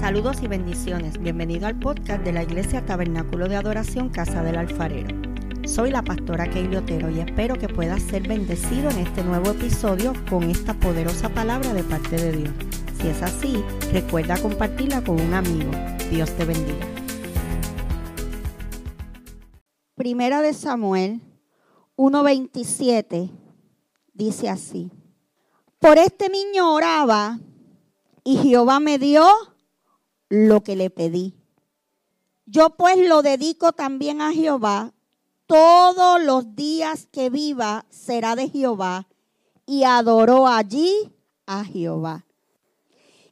Saludos y bendiciones. Bienvenido al podcast de la Iglesia Tabernáculo de Adoración Casa del Alfarero. Soy la pastora Keili Otero y espero que puedas ser bendecido en este nuevo episodio con esta poderosa palabra de parte de Dios. Si es así, recuerda compartirla con un amigo. Dios te bendiga. Primera de Samuel 1:27 dice así: Por este niño oraba y Jehová me dio lo que le pedí. Yo pues lo dedico también a Jehová. Todos los días que viva será de Jehová. Y adoró allí a Jehová.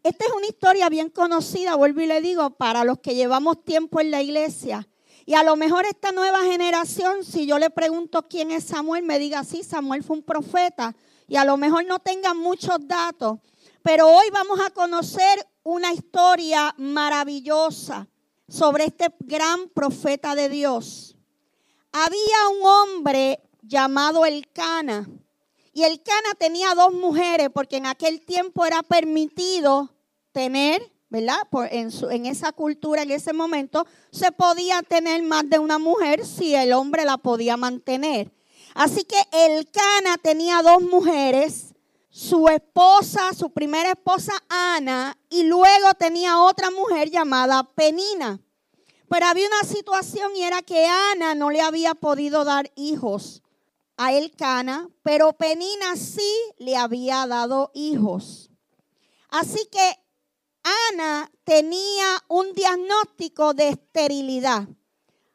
Esta es una historia bien conocida, vuelvo y le digo, para los que llevamos tiempo en la iglesia. Y a lo mejor esta nueva generación, si yo le pregunto quién es Samuel, me diga, sí, Samuel fue un profeta. Y a lo mejor no tengan muchos datos. Pero hoy vamos a conocer una historia maravillosa sobre este gran profeta de Dios. Había un hombre llamado Elcana. Y Elcana tenía dos mujeres porque en aquel tiempo era permitido tener, ¿verdad? Por, en, en esa cultura, en ese momento, se podía tener más de una mujer si el hombre la podía mantener. Así que Elcana tenía dos mujeres su esposa, su primera esposa Ana, y luego tenía otra mujer llamada Penina. Pero había una situación y era que Ana no le había podido dar hijos a Elcana, pero Penina sí le había dado hijos. Así que Ana tenía un diagnóstico de esterilidad.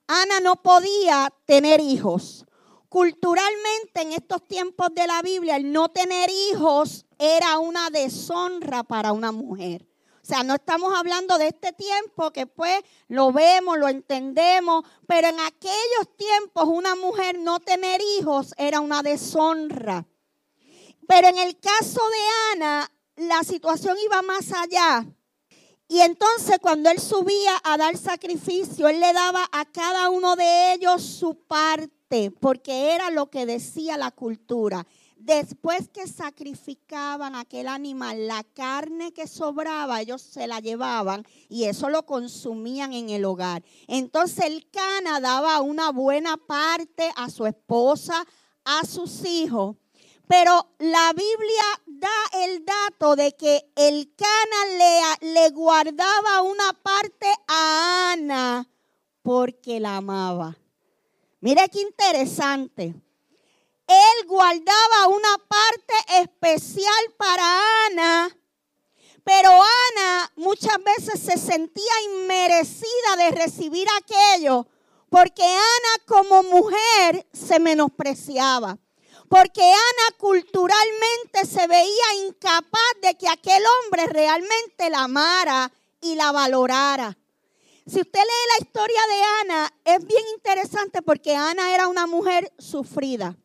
Ana no podía tener hijos. Culturalmente en estos tiempos de la Biblia, el no tener hijos era una deshonra para una mujer. O sea, no estamos hablando de este tiempo que pues lo vemos, lo entendemos, pero en aquellos tiempos una mujer no tener hijos era una deshonra. Pero en el caso de Ana, la situación iba más allá. Y entonces cuando él subía a dar sacrificio, él le daba a cada uno de ellos su parte porque era lo que decía la cultura. Después que sacrificaban aquel animal, la carne que sobraba, ellos se la llevaban y eso lo consumían en el hogar. Entonces el Cana daba una buena parte a su esposa, a sus hijos. Pero la Biblia da el dato de que el Cana le, le guardaba una parte a Ana porque la amaba. Mire qué interesante. Él guardaba una parte especial para Ana, pero Ana muchas veces se sentía inmerecida de recibir aquello, porque Ana como mujer se menospreciaba. Porque Ana culturalmente se veía incapaz de que aquel hombre realmente la amara y la valorara. Si usted lee la historia de Ana, es bien interesante porque Ana era una mujer sufrida.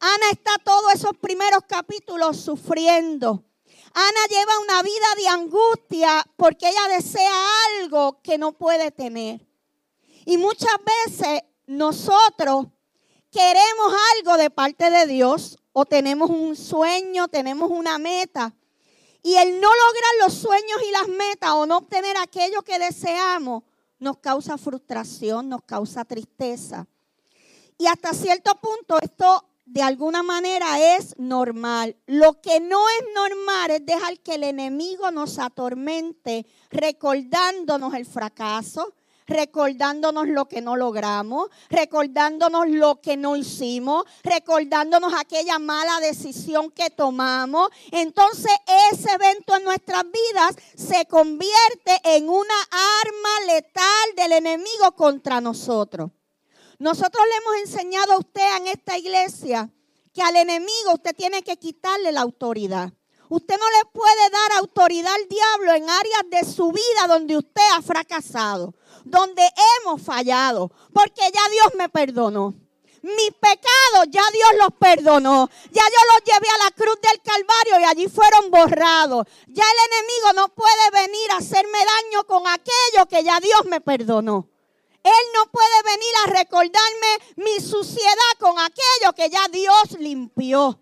Ana está todos esos primeros capítulos sufriendo. Ana lleva una vida de angustia porque ella desea algo que no puede tener. Y muchas veces nosotros queremos algo de parte de Dios o tenemos un sueño, tenemos una meta. Y el no lograr los sueños y las metas o no obtener aquello que deseamos nos causa frustración, nos causa tristeza. Y hasta cierto punto esto de alguna manera es normal. Lo que no es normal es dejar que el enemigo nos atormente recordándonos el fracaso, recordándonos lo que no logramos, recordándonos lo que no hicimos, recordándonos aquella mala decisión que tomamos. Entonces ese evento en nuestras vidas se convierte en una arma letal del enemigo contra nosotros. Nosotros le hemos enseñado a usted en esta iglesia que al enemigo usted tiene que quitarle la autoridad. Usted no le puede dar autoridad al diablo en áreas de su vida donde usted ha fracasado, donde hemos fallado, porque ya Dios me perdonó. Mis pecados ya Dios los perdonó. Ya yo los llevé a la cruz del Calvario y allí fueron borrados. Ya el enemigo no puede venir a hacerme daño con aquello que ya Dios me perdonó. Él no puede venir a recordarme mi suciedad con aquello que ya Dios limpió.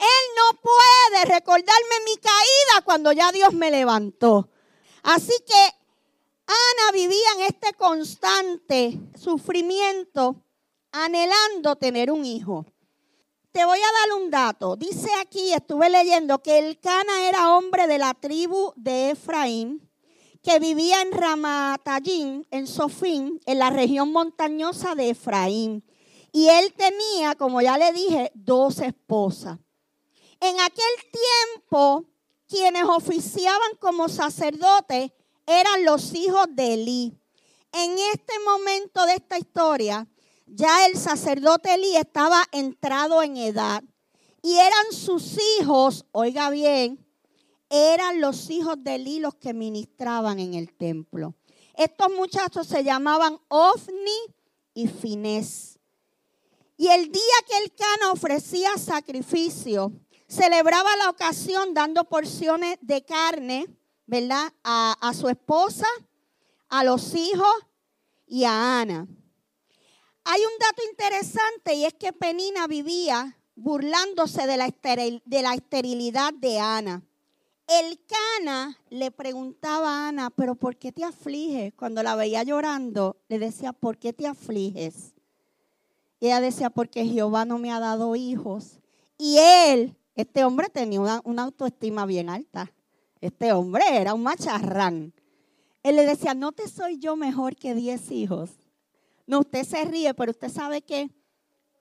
Él no puede recordarme mi caída cuando ya Dios me levantó. Así que Ana vivía en este constante sufrimiento, anhelando tener un hijo. Te voy a dar un dato. Dice aquí, estuve leyendo, que el Cana era hombre de la tribu de Efraín, que vivía en Ramatayín, en Sofín, en la región montañosa de Efraín. Y él tenía, como ya le dije, dos esposas. En aquel tiempo, quienes oficiaban como sacerdotes eran los hijos de Elí. En este momento de esta historia, ya el sacerdote Elí estaba entrado en edad y eran sus hijos, oiga bien, eran los hijos de Elí los que ministraban en el templo. Estos muchachos se llamaban Ofni y Finés. Y el día que el Cana ofrecía sacrificio, celebraba la ocasión dando porciones de carne, ¿verdad? A, su esposa, a los hijos y a Ana. Hay un dato interesante y es que Penina vivía burlándose de la, de la esterilidad de Ana. El Cana le preguntaba a Ana, pero ¿por qué te afliges? Cuando la veía llorando, le decía, ¿por qué te afliges? Y ella decía, porque Jehová no me ha dado hijos. Y él, este hombre tenía una, autoestima bien alta. Este hombre era un macharrán. Él le decía, no te soy yo mejor que diez hijos. No, usted se ríe, pero usted sabe que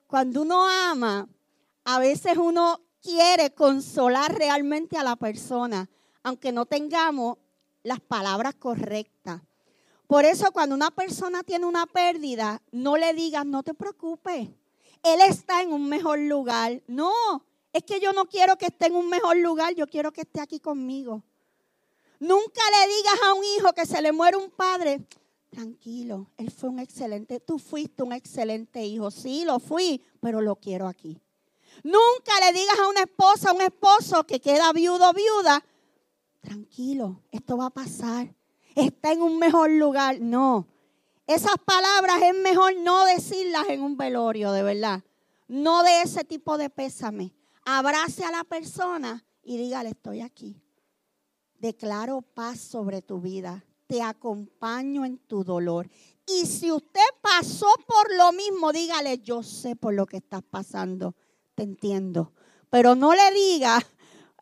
cuando uno ama, a veces uno quiere consolar realmente a la persona, aunque no tengamos las palabras correctas. Por eso cuando una persona tiene una pérdida, no le digas, no te preocupes, él está en un mejor lugar. No, es que yo no quiero que esté en un mejor lugar, yo quiero que esté aquí conmigo. Nunca le digas a un hijo que se le muere un padre, tranquilo, él fue un excelente, tú fuiste un excelente hijo. Sí, lo fui, pero lo quiero aquí. Nunca le digas a una esposa, a un esposo que queda viudo o viuda, tranquilo, esto va a pasar. Está en un mejor lugar. No, esas palabras es mejor no decirlas en un velorio, de verdad. No de ese tipo de pésame. Abrace a la persona y dígale, estoy aquí. Declaro paz sobre tu vida te acompaño en tu dolor. Y si usted pasó por lo mismo, dígale, yo sé por lo que estás pasando, te entiendo. Pero no le diga,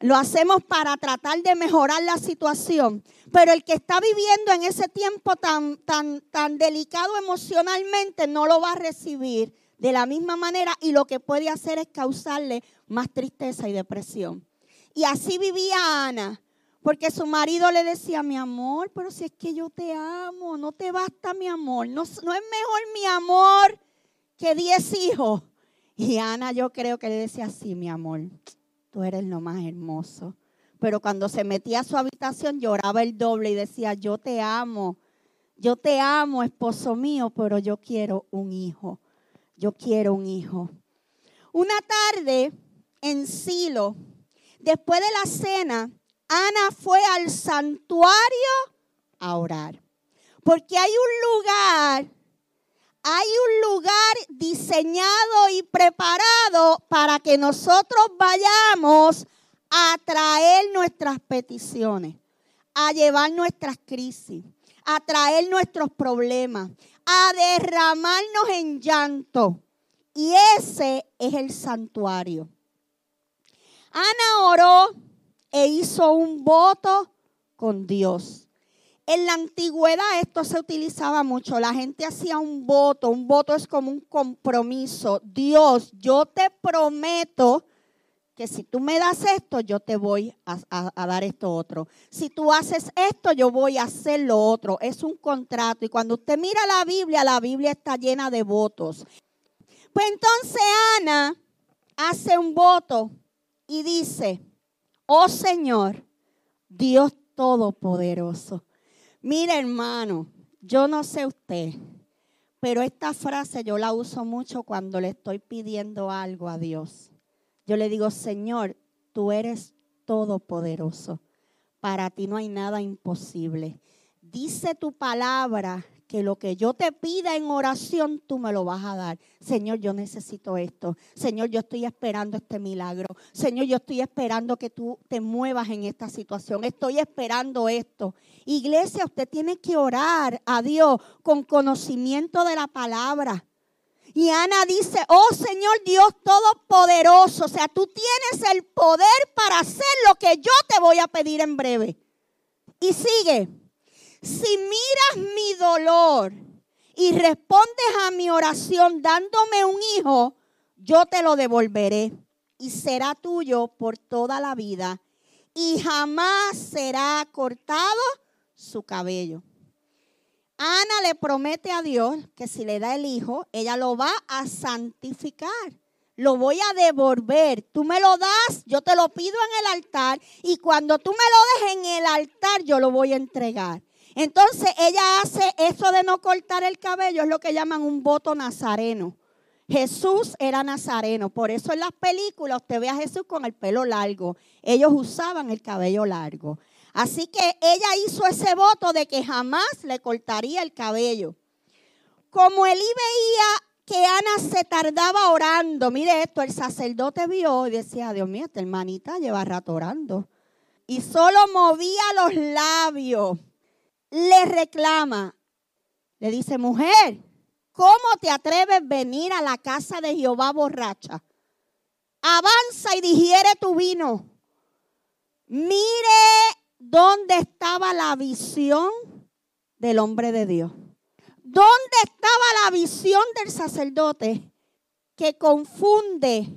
lo hacemos para tratar de mejorar la situación. Pero el que está viviendo en ese tiempo tan, tan, tan delicado emocionalmente no lo va a recibir de la misma manera y lo que puede hacer es causarle más tristeza y depresión. Y así vivía Ana. Porque su marido le decía, mi amor, pero si es que yo te amo, no te basta mi amor, no, no es mejor mi amor que diez hijos. Y Ana yo creo que le decía, sí, mi amor, tú eres lo más hermoso. Pero cuando se metía a su habitación lloraba el doble y decía, yo te amo, yo te amo, esposo mío, pero yo quiero un hijo, yo quiero un hijo. Una tarde en Silo, después de la cena, Ana fue al santuario a orar. Porque hay un lugar, hay un lugar diseñado y preparado para que nosotros vayamos a traer nuestras peticiones, a llevar nuestras crisis, a traer nuestros problemas, a derramarnos en llanto. Y ese es el santuario. Ana oró e hizo un voto con Dios. En la antigüedad esto se utilizaba mucho. La gente hacía un voto. Un voto es como un compromiso. Dios, yo te prometo que si tú me das esto, yo te voy a, dar esto otro. Si tú haces esto, yo voy a hacer lo otro. Es un contrato. Y cuando usted mira la Biblia, la Biblia está llena de votos. Pues entonces Ana hace un voto y dice, oh Señor, Dios Todopoderoso. Mira hermano, yo no sé usted, pero esta frase yo la uso mucho cuando le estoy pidiendo algo a Dios. Yo le digo, Señor, tú eres todopoderoso. Para ti no hay nada imposible. Dice tu palabra que lo que yo te pida en oración, tú me lo vas a dar. Señor, yo necesito esto. Señor, yo estoy esperando este milagro. Señor, yo estoy esperando que tú te muevas en esta situación. Estoy esperando esto. Iglesia, usted tiene que orar a Dios con conocimiento de la palabra. Y Ana dice, oh Señor Dios Todopoderoso, o sea, tú tienes el poder para hacer lo que yo te voy a pedir en breve. Y sigue, si miras mi dolor y respondes a mi oración dándome un hijo, yo te lo devolveré y será tuyo por toda la vida y jamás será cortado su cabello. Ana le promete a Dios que si le da el hijo, ella lo va a santificar. Lo voy a devolver. Tú me lo das, yo te lo pido en el altar y cuando tú me lo des en el altar, yo lo voy a entregar. Entonces ella hace eso de no cortar el cabello, es lo que llaman un voto nazareno. Jesús era nazareno, por eso en las películas usted ve a Jesús con el pelo largo. Ellos usaban el cabello largo. Así que ella hizo ese voto de que jamás le cortaría el cabello. Como Elí veía que Ana se tardaba orando, mire esto, el sacerdote vio y decía, Dios mío, esta hermanita lleva rato orando. Y solo movía los labios le reclama, le dice, mujer, ¿cómo te atreves a venir a la casa de Jehová borracha? Avanza y digiere tu vino. Mire dónde estaba la visión del hombre de Dios. ¿Dónde estaba la visión del sacerdote que confunde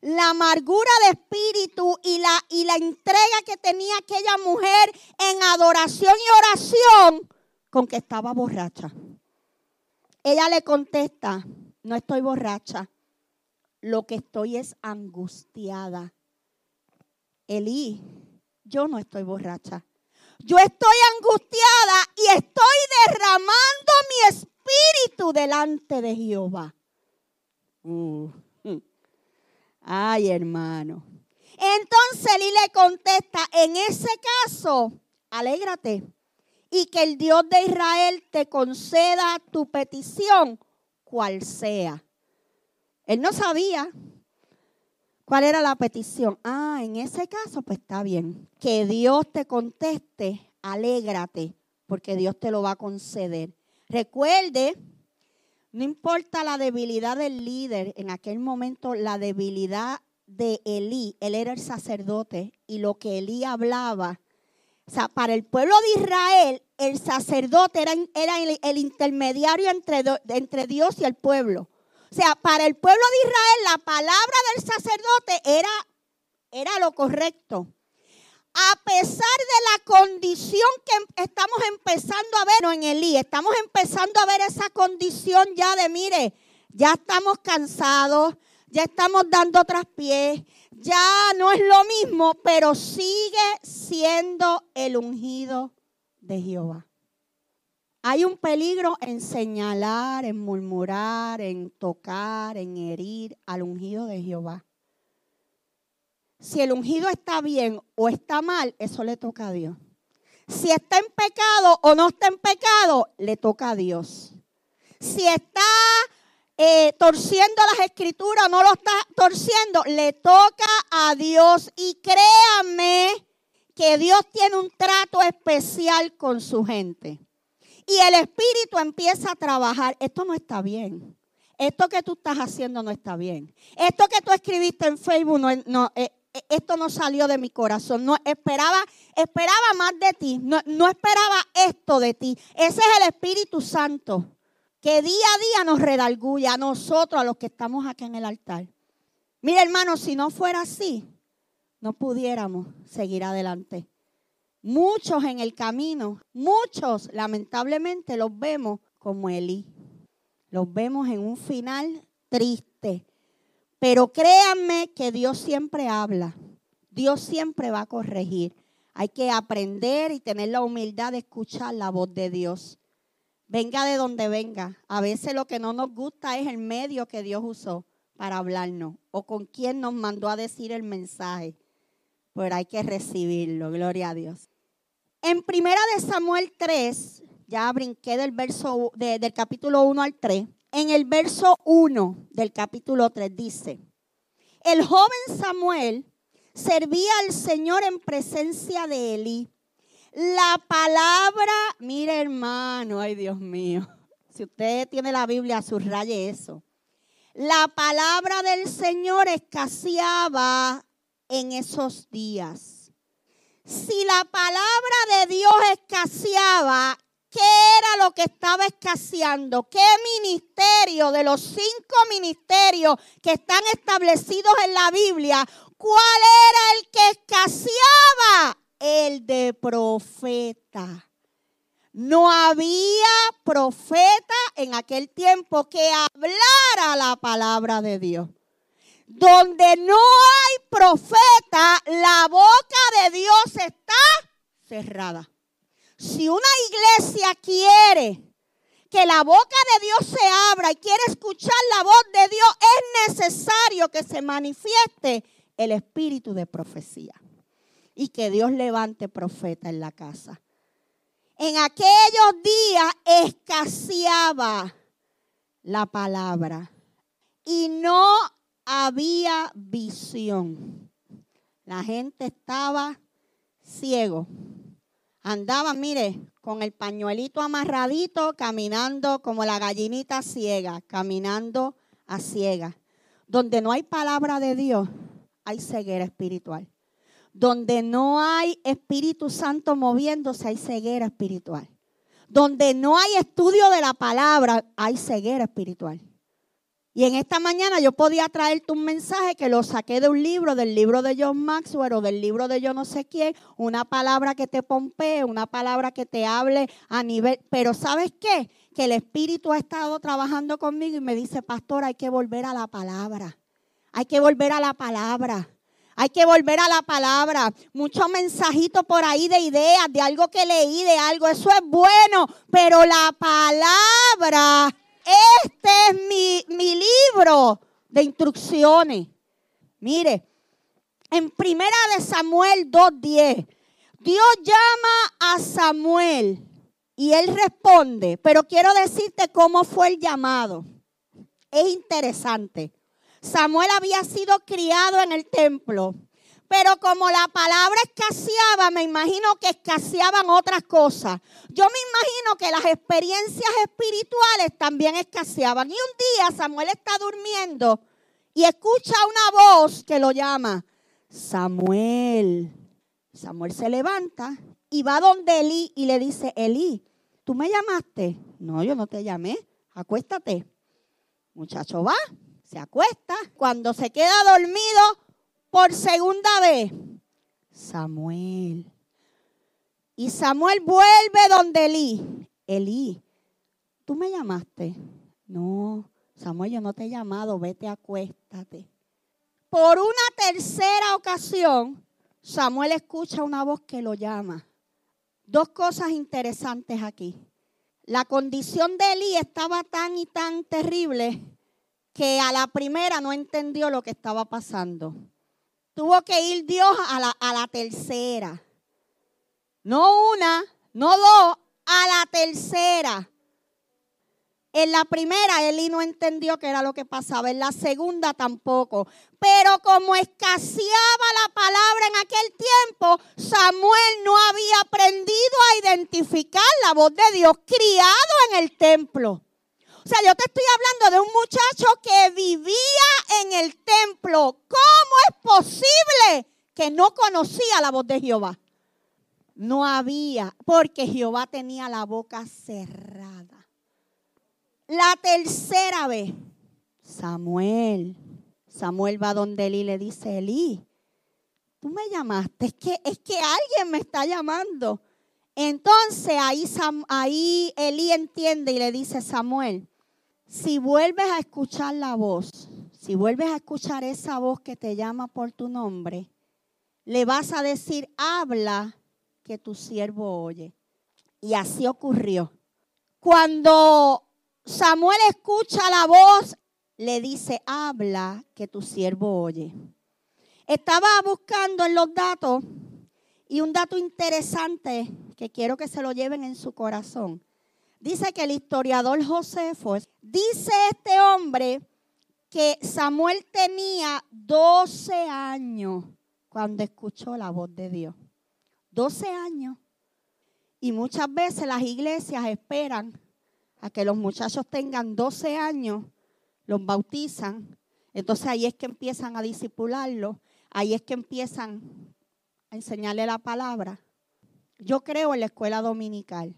la amargura de espíritu y la, y la entrega que tenía aquella mujer en adoración y oración con que estaba borracha. Ella le contesta, no estoy borracha, lo que estoy es angustiada. Elí, yo no estoy borracha. Yo estoy angustiada y estoy derramando mi espíritu delante de Jehová. Uh. Ay, hermano. Entonces Eli le contesta, en ese caso, alégrate y que el Dios de Israel te conceda tu petición, cual sea. Él no sabía cuál era la petición. Ah, en ese caso, pues está bien. Que Dios te conteste, alégrate, porque Dios te lo va a conceder. Recuerde no importa la debilidad del líder, en aquel momento la debilidad de Elí, él era el sacerdote y lo que Elí hablaba, o sea, para el pueblo de Israel, el sacerdote era, era el, intermediario entre, entre Dios y el pueblo. O sea, para el pueblo de Israel la palabra del sacerdote era, era lo correcto a pesar de la condición que estamos empezando a ver en Elí, estamos empezando a ver esa condición ya de, mire, ya estamos cansados, ya estamos dando pies, ya no es lo mismo, pero sigue siendo el ungido de Jehová. Hay un peligro en señalar, en murmurar, en tocar, en herir al ungido de Jehová. Si el ungido está bien o está mal, eso le toca a Dios. Si está en pecado o no está en pecado, le toca a Dios. Si está eh, torciendo las escrituras o no lo está torciendo, le toca a Dios. Y créanme que Dios tiene un trato especial con su gente. Y el Espíritu empieza a trabajar. Esto no está bien. Esto que tú estás haciendo no está bien. Esto que tú escribiste en Facebook no, no, eh, esto no salió de mi corazón. No esperaba, esperaba más de ti. No, no esperaba esto de ti. Ese es el Espíritu Santo que día a día nos redalguya a nosotros, a los que estamos aquí en el altar. Mira, hermano, si no fuera así, no pudiéramos seguir adelante. Muchos en el camino, muchos lamentablemente los vemos como Elí. Los vemos en un final triste, pero créanme que Dios siempre habla. Dios siempre va a corregir. Hay que aprender y tener la humildad de escuchar la voz de Dios. Venga de donde venga. A veces lo que no nos gusta es el medio que Dios usó para hablarnos o con quién nos mandó a decir el mensaje. Pero hay que recibirlo, gloria a Dios. En primera de Samuel 3, ya brinqué del verso del capítulo 1 al 3. En el verso 1 del capítulo 3 dice, el joven Samuel servía al Señor en presencia de Eli. La palabra, mire hermano, ay Dios mío, si usted tiene la Biblia, subraye eso. La palabra del Señor escaseaba en esos días. Si la palabra de Dios escaseaba, ¿qué era lo que estaba escaseando? ¿Qué ministerio de los cinco ministerios que están establecidos en la Biblia, cuál era el que escaseaba? El de profeta. No había profeta en aquel tiempo que hablara la palabra de Dios. Donde no hay profeta, la boca de Dios está cerrada. Si una iglesia quiere que la boca de Dios se abra y quiere escuchar la voz de Dios, es necesario que se manifieste el espíritu de profecía y que Dios levante profeta en la casa. En aquellos días escaseaba la palabra y no había visión. La gente estaba ciego. Andaba, mire, con el pañuelito amarradito, caminando como la gallinita ciega, caminando a ciega. Donde no hay palabra de Dios, hay ceguera espiritual. Donde no hay Espíritu Santo moviéndose, hay ceguera espiritual. Donde no hay estudio de la palabra, hay ceguera espiritual. Y en esta mañana yo podía traerte un mensaje que lo saqué de un libro, del libro de John Maxwell o del libro de yo no sé quién, una palabra que te pompee, una palabra que te hable a nivel, pero ¿sabes qué? Que el Espíritu ha estado trabajando conmigo y me dice, pastor, hay que volver a la palabra. Hay que volver a la palabra. Hay que volver a la palabra. Muchos mensajitos por ahí de ideas, de algo que leí, de algo. Eso es bueno. Pero la palabra este es mi, libro de instrucciones. Mire, en primera de Samuel 2.10, Dios llama a Samuel y él responde, pero quiero decirte cómo fue el llamado. Es interesante. Samuel había sido criado en el templo. Pero como la palabra escaseaba, me imagino que escaseaban otras cosas. Yo me imagino que las experiencias espirituales también escaseaban. Y un día Samuel está durmiendo y escucha una voz que lo llama, Samuel. Samuel se levanta y va donde Elí y le dice, Elí, ¿tú me llamaste? No, yo no te llamé. Acuéstate. Muchacho va, se acuesta. Cuando se queda dormido, por segunda vez, Samuel. Y Samuel vuelve donde Elí. Elí, ¿tú me llamaste? No, Samuel, yo no te he llamado, vete, acuéstate. Por una tercera ocasión, Samuel escucha una voz que lo llama. Dos cosas interesantes aquí. La condición de Elí estaba tan y tan terrible que a la primera no entendió lo que estaba pasando. Tuvo que ir Dios a la, a la tercera. No una, no dos, a la tercera. En la primera, Eli no entendió qué era lo que pasaba. En la segunda tampoco. Pero como escaseaba la palabra en aquel tiempo, Samuel no había aprendido a identificar la voz de Dios criado en el templo. O sea, yo te estoy hablando de un muchacho que vivía en el templo. ¿Cómo es posible que no conocía la voz de Jehová? No había, porque Jehová tenía la boca cerrada. La tercera vez, Samuel. Samuel va donde Eli le dice, Eli, tú me llamaste, es que, es que alguien me está llamando. Entonces ahí, ahí Elí entiende y le dice, Samuel, si vuelves a escuchar la voz, si vuelves a escuchar esa voz que te llama por tu nombre, le vas a decir, habla que tu siervo oye. Y así ocurrió. Cuando Samuel escucha la voz, le dice, habla que tu siervo oye. Estaba buscando en los datos y un dato interesante que quiero que se lo lleven en su corazón Dice que el historiador Josefo, dice este hombre que Samuel tenía 12 años cuando escuchó la voz de Dios. 12 años. Y muchas veces las iglesias esperan a que los muchachos tengan 12 años, los bautizan, entonces ahí es que empiezan a disipularlo, ahí es que empiezan a enseñarle la palabra. Yo creo en la escuela dominical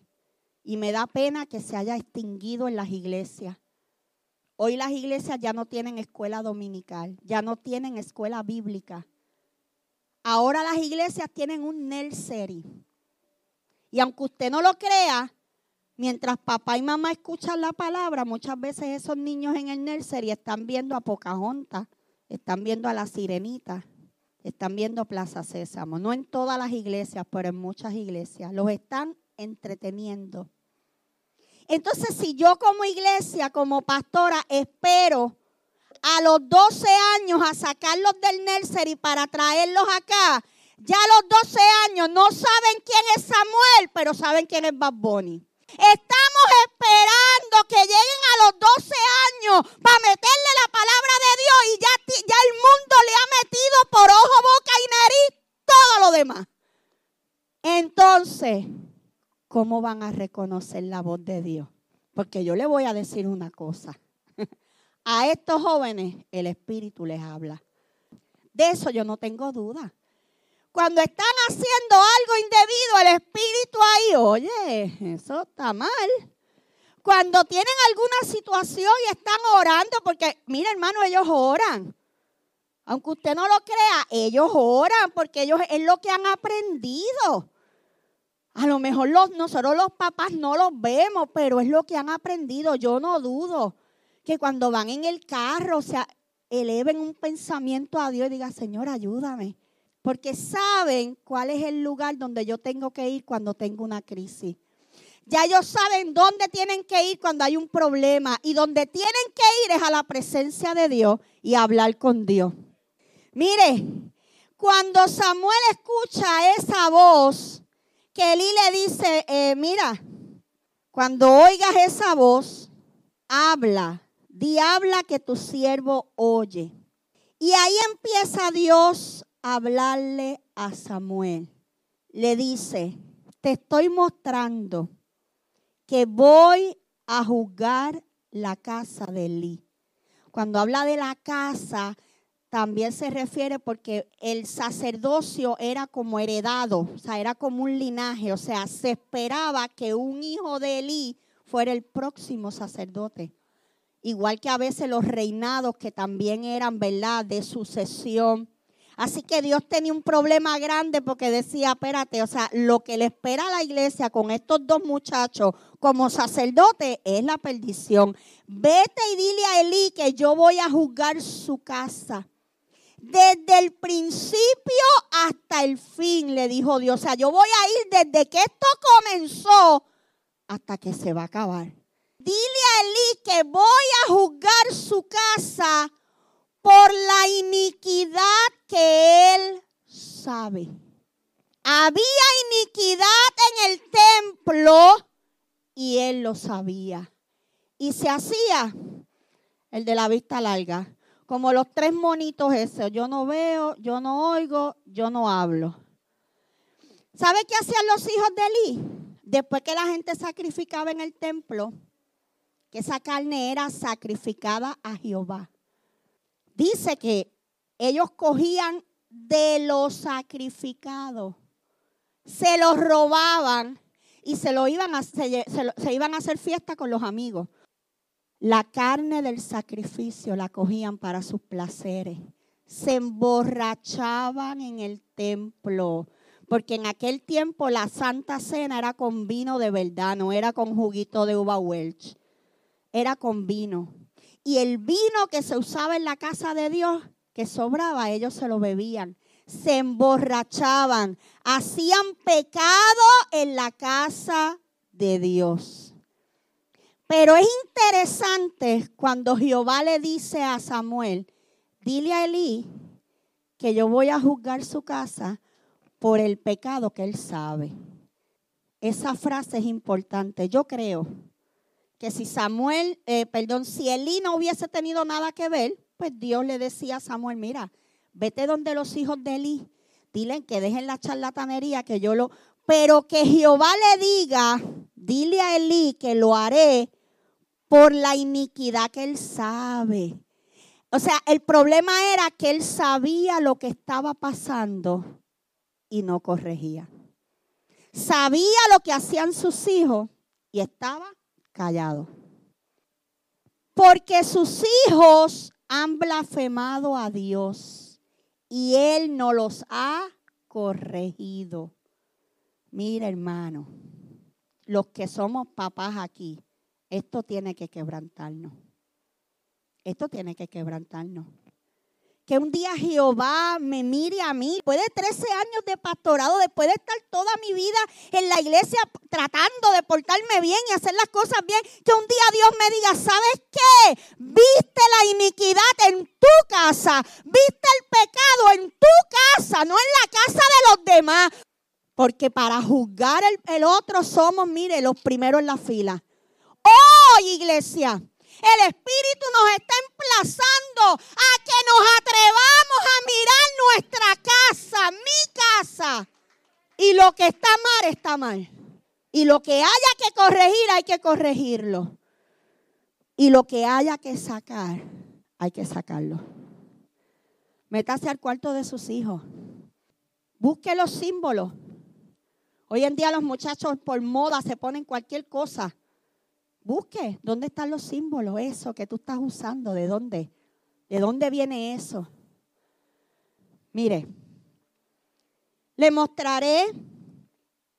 y me da pena que se haya extinguido en las iglesias. Hoy las iglesias ya no tienen escuela dominical, ya no tienen escuela bíblica. Ahora las iglesias tienen un nursery. Y aunque usted no lo crea, mientras papá y mamá escuchan la palabra, muchas veces esos niños en el nursery están viendo a Pocahontas, están viendo a la sirenita, están viendo Plaza Sésamo. No en todas las iglesias, pero en muchas iglesias. Los están entreteniendo. Entonces, si yo como iglesia, como pastora, espero a los 12 años a sacarlos del nursery para traerlos acá, ya a los 12 años no saben quién es Samuel, pero saben quién es Bad Bunny. Estamos esperando que lleguen a los 12 años para meterle la palabra de Dios y ya, ya el mundo le ha metido por ojo, boca y nariz todo lo demás. Entonces, ¿cómo van a reconocer la voz de Dios? Porque yo le voy a decir una cosa. A estos jóvenes el Espíritu les habla. De eso yo no tengo duda. Cuando están haciendo algo indebido, el Espíritu ahí, oye, eso está mal. Cuando tienen alguna situación y están orando, porque mira hermano, ellos oran. Aunque usted no lo crea, ellos oran porque ellos es lo que han aprendido. A lo mejor los, nosotros los papás no los vemos, pero es lo que han aprendido. Yo no dudo que cuando van en el carro, o sea, eleven un pensamiento a Dios y digan, Señor, ayúdame. Porque saben cuál es el lugar donde yo tengo que ir cuando tengo una crisis. Ya ellos saben dónde tienen que ir cuando hay un problema. Y donde tienen que ir es a la presencia de Dios y hablar con Dios. Mire, cuando Samuel escucha esa voz, que Eli le dice, eh, mira, cuando oigas esa voz, habla, di habla que tu siervo oye. Y ahí empieza Dios a hablarle a Samuel. Le dice, te estoy mostrando que voy a juzgar la casa de Eli. Cuando habla de la casa, también se refiere porque el sacerdocio era como heredado, o sea, era como un linaje, o sea, se esperaba que un hijo de Elí fuera el próximo sacerdote. Igual que a veces los reinados que también eran, ¿verdad?, de sucesión. Así que Dios tenía un problema grande porque decía, espérate, o sea, lo que le espera a la iglesia con estos dos muchachos como sacerdote es la perdición. Vete y dile a Elí que yo voy a juzgar su casa desde el principio hasta el fin, le dijo Dios. O sea, yo voy a ir desde que esto comenzó hasta que se va a acabar. Dile a Elí que voy a juzgar su casa por la iniquidad que él sabe. Había iniquidad en el templo y él lo sabía. Y se hacía el de la vista larga como los tres monitos esos. Yo no veo, yo no oigo, yo no hablo. ¿Sabe qué hacían los hijos de Eli? Después que la gente sacrificaba en el templo, que esa carne era sacrificada a Jehová. Dice que ellos cogían de los sacrificados, se los robaban y se lo iban a, se iban a hacer fiesta con los amigos. La carne del sacrificio la cogían para sus placeres. Se emborrachaban en el templo. Porque en aquel tiempo la Santa Cena era con vino de verdad, no era con juguito de uva Welch. Era con vino. Y el vino que se usaba en la casa de Dios, que sobraba, ellos se lo bebían. Se emborrachaban. Hacían pecado en la casa de Dios. Pero es interesante cuando Jehová le dice a Samuel, dile a Elí que yo voy a juzgar su casa por el pecado que él sabe. Esa frase es importante. Yo creo que si Samuel, eh, perdón, si Elí no hubiese tenido nada que ver, pues Dios le decía a Samuel, mira, vete donde los hijos de Elí, dile que dejen la charlatanería, que yo lo... Pero que Jehová le diga, dile a Elí que lo haré por la iniquidad que él sabe. O sea, el problema era que él sabía lo que estaba pasando y no corregía. Sabía lo que hacían sus hijos y estaba callado. Porque sus hijos han blasfemado a Dios y Él no los ha corregido. Mira, hermano, los que somos papás aquí, esto tiene que quebrantarnos. Esto tiene que quebrantarnos que un día Jehová me mire a mí, después de 13 años de pastorado, después de estar toda mi vida en la iglesia tratando de portarme bien y hacer las cosas bien, que un día Dios me diga, ¿sabes qué? Viste la iniquidad en tu casa, viste el pecado en tu casa, no en la casa de los demás. Porque para juzgar el, el otro somos, mire, los primeros en la fila. Oh, iglesia, el Espíritu nos está emplazando a que nos atrevamos a mirar nuestra casa, mi casa. Y lo que está mal, está mal. Y lo que haya que corregir, hay que corregirlo. Y lo que haya que sacar, hay que sacarlo. Métase al cuarto de sus hijos. Busque los símbolos. Hoy en día los muchachos por moda se ponen cualquier cosa. Busque, ¿dónde están los símbolos? Eso que tú estás usando, ¿de dónde? ¿De dónde viene eso? Mire, le mostraré,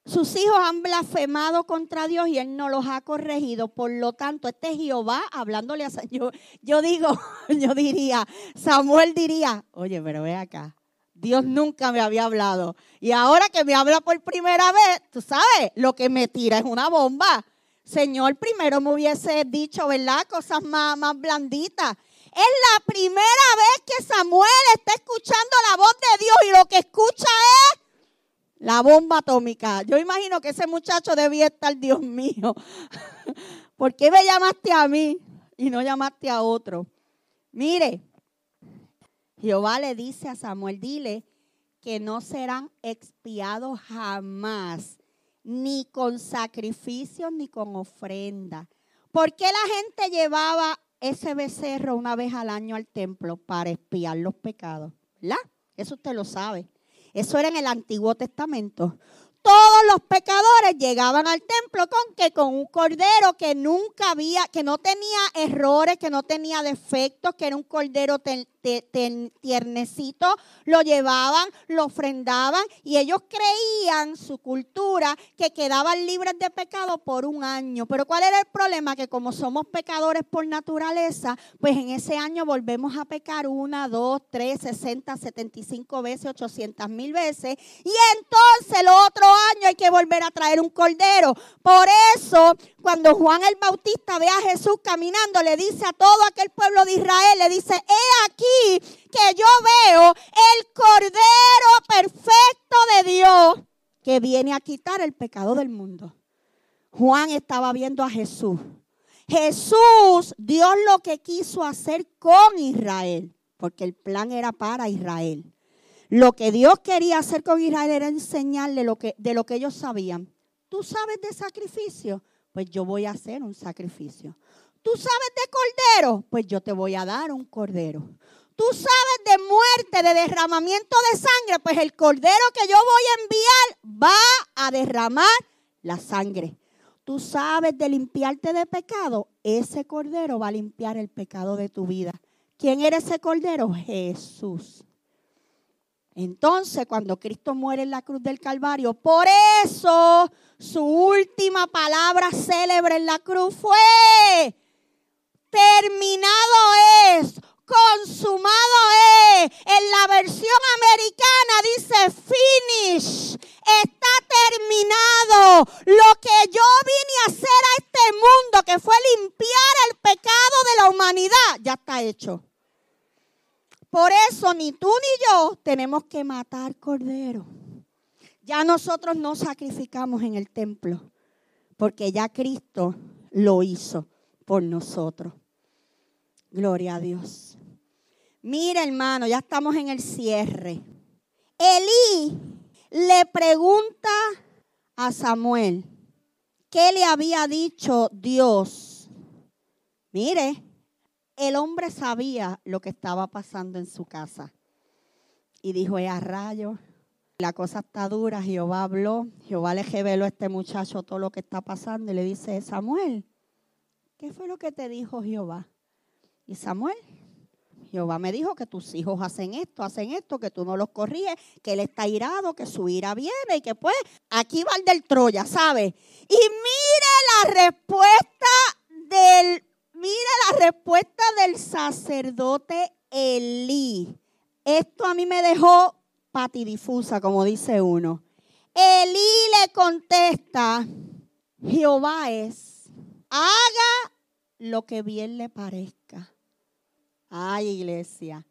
sus hijos han blasfemado contra Dios y Él no los ha corregido. Por lo tanto, este Jehová hablándole a yo, yo digo, yo diría, Samuel diría, oye, pero ve acá, Dios nunca me había hablado. Y ahora que me habla por primera vez, tú sabes, lo que me tira es una bomba. Señor, primero me hubiese dicho, ¿verdad? Cosas más, más blanditas. Es la primera vez que Samuel está escuchando la voz de Dios y lo que escucha es la bomba atómica. Yo imagino que ese muchacho debía estar, Dios mío. ¿Por qué me llamaste a mí y no llamaste a otro? Mire, Jehová le dice a Samuel, dile que no serán expiados jamás ni con sacrificios, ni con ofrenda. ¿Por qué la gente llevaba ese becerro una vez al año al templo? Para espiar los pecados. ¿Verdad? Eso usted lo sabe. Eso era en el Antiguo Testamento todos los pecadores llegaban al templo con que con un cordero que nunca había, que no tenía errores, que no tenía defectos, que era un cordero tiernecito, lo llevaban, lo ofrendaban y ellos creían su cultura que quedaban libres de pecado por un año. Pero ¿cuál era el problema? Que como somos pecadores por naturaleza, pues en ese año volvemos a pecar una, dos, tres, sesenta, setenta y cinco veces, ochocientas mil veces y entonces el otro año hay que volver a traer un cordero. Por eso, cuando Juan el Bautista ve a Jesús caminando, le dice a todo aquel pueblo de Israel, le dice, he aquí que yo veo el cordero perfecto de Dios que viene a quitar el pecado del mundo. Juan estaba viendo a Jesús. Jesús, Dios lo que quiso hacer con Israel, porque el plan era para Israel. Lo que Dios quería hacer con Israel era enseñarle lo que, de lo que ellos sabían. ¿Tú sabes de sacrificio? Pues yo voy a hacer un sacrificio. ¿Tú sabes de cordero? Pues yo te voy a dar un cordero. ¿Tú sabes de muerte, de derramamiento de sangre? Pues el cordero que yo voy a enviar va a derramar la sangre. ¿Tú sabes de limpiarte de pecado? Ese cordero va a limpiar el pecado de tu vida. ¿Quién era ese cordero? Jesús. Entonces, cuando Cristo muere en la cruz del Calvario, por eso su última palabra célebre en la cruz fue, terminado es, consumado es. En la versión americana dice, finish, está terminado. Lo que yo vine a hacer a este mundo, que fue limpiar el pecado de la humanidad, ya está hecho. Por eso ni tú ni yo tenemos que matar cordero. Ya nosotros no sacrificamos en el templo, porque ya Cristo lo hizo por nosotros. Gloria a Dios. Mira, hermano, ya estamos en el cierre. Elí le pregunta a Samuel qué le había dicho Dios. Mire, el hombre sabía lo que estaba pasando en su casa. Y dijo, a rayo, la cosa está dura, Jehová habló, Jehová le reveló a este muchacho todo lo que está pasando y le dice, Samuel, ¿qué fue lo que te dijo Jehová? Y Samuel, Jehová me dijo que tus hijos hacen esto, hacen esto, que tú no los corriges, que él está irado, que su ira viene y que pues aquí va el del Troya, ¿sabe? Y mire la respuesta del, mire la respuesta del sacerdote Elí. Esto a mí me dejó patidifusa, como dice uno. Elí le contesta, Jehová es, haga lo que bien le parezca. Ay, iglesia.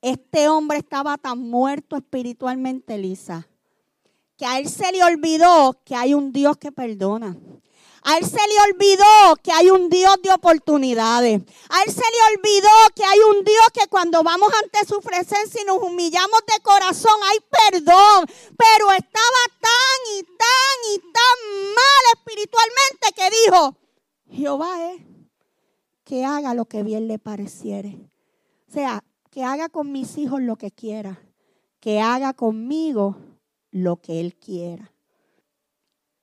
Este hombre estaba tan muerto espiritualmente, Elisa, que a él se le olvidó que hay un Dios que perdona. A él se le olvidó que hay un Dios de oportunidades. A él se le olvidó que hay un Dios que cuando vamos ante su presencia y nos humillamos de corazón, hay perdón. Pero estaba tan y tan y tan mal espiritualmente que dijo, Jehová es que haga lo que bien le pareciere. O sea, que haga con mis hijos lo que quiera. Que haga conmigo lo que Él quiera.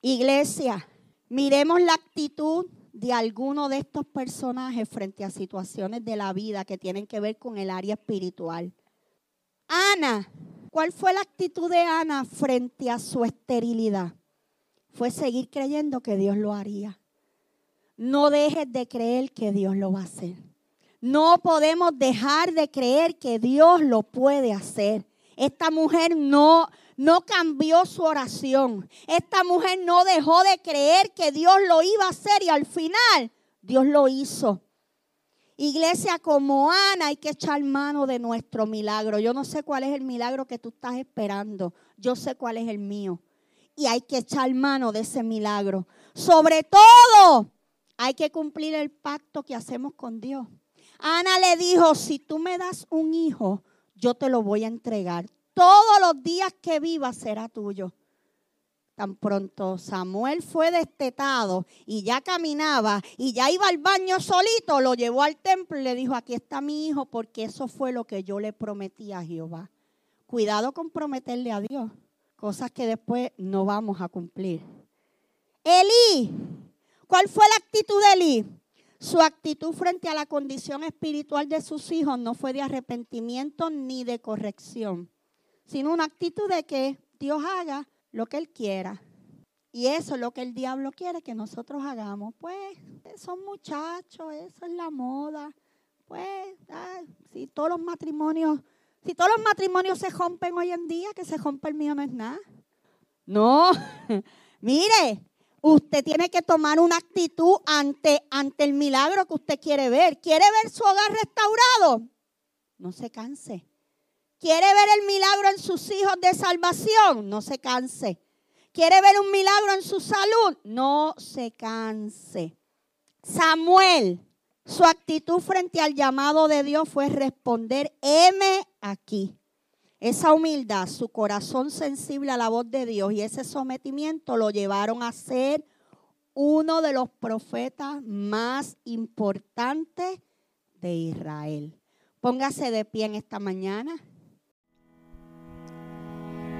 Iglesia, miremos la actitud de alguno de estos personajes frente a situaciones de la vida que tienen que ver con el área espiritual. Ana, ¿cuál fue la actitud de Ana frente a su esterilidad? Fue seguir creyendo que Dios lo haría. No dejes de creer que Dios lo va a hacer. No podemos dejar de creer que Dios lo puede hacer. Esta mujer no, no cambió su oración. Esta mujer no dejó de creer que Dios lo iba a hacer y al final Dios lo hizo. Iglesia, como Ana, hay que echar mano de nuestro milagro. Yo no sé cuál es el milagro que tú estás esperando. Yo sé cuál es el mío. Y hay que echar mano de ese milagro. Sobre todo, hay que cumplir el pacto que hacemos con Dios. Ana le dijo, si tú me das un hijo, yo te lo voy a entregar. Todos los días que viva será tuyo. Tan pronto Samuel fue destetado y ya caminaba y ya iba al baño solito, lo llevó al templo y le dijo, aquí está mi hijo porque eso fue lo que yo le prometí a Jehová. Cuidado con prometerle a Dios cosas que después no vamos a cumplir. Elí ¿Cuál fue la actitud de Eli? Su actitud frente a la condición espiritual de sus hijos no fue de arrepentimiento ni de corrección, sino una actitud de que Dios haga lo que Él quiera. Y eso es lo que el diablo quiere que nosotros hagamos. Pues son muchachos, eso es la moda. Pues si todos los matrimonios, si todos los matrimonios se rompen hoy en día, que se rompe el mío no es nada. No, mire, Usted tiene que tomar una actitud ante, ante el milagro que usted quiere ver. ¿Quiere ver su hogar restaurado? No se canse. ¿Quiere ver el milagro en sus hijos de salvación? No se canse. ¿Quiere ver un milagro en su salud? No se canse. Samuel, su actitud frente al llamado de Dios fue responder, heme aquí. Esa humildad, su corazón sensible a la voz de Dios y ese sometimiento lo llevaron a ser uno de los profetas más importantes de Israel. Póngase de pie en esta mañana.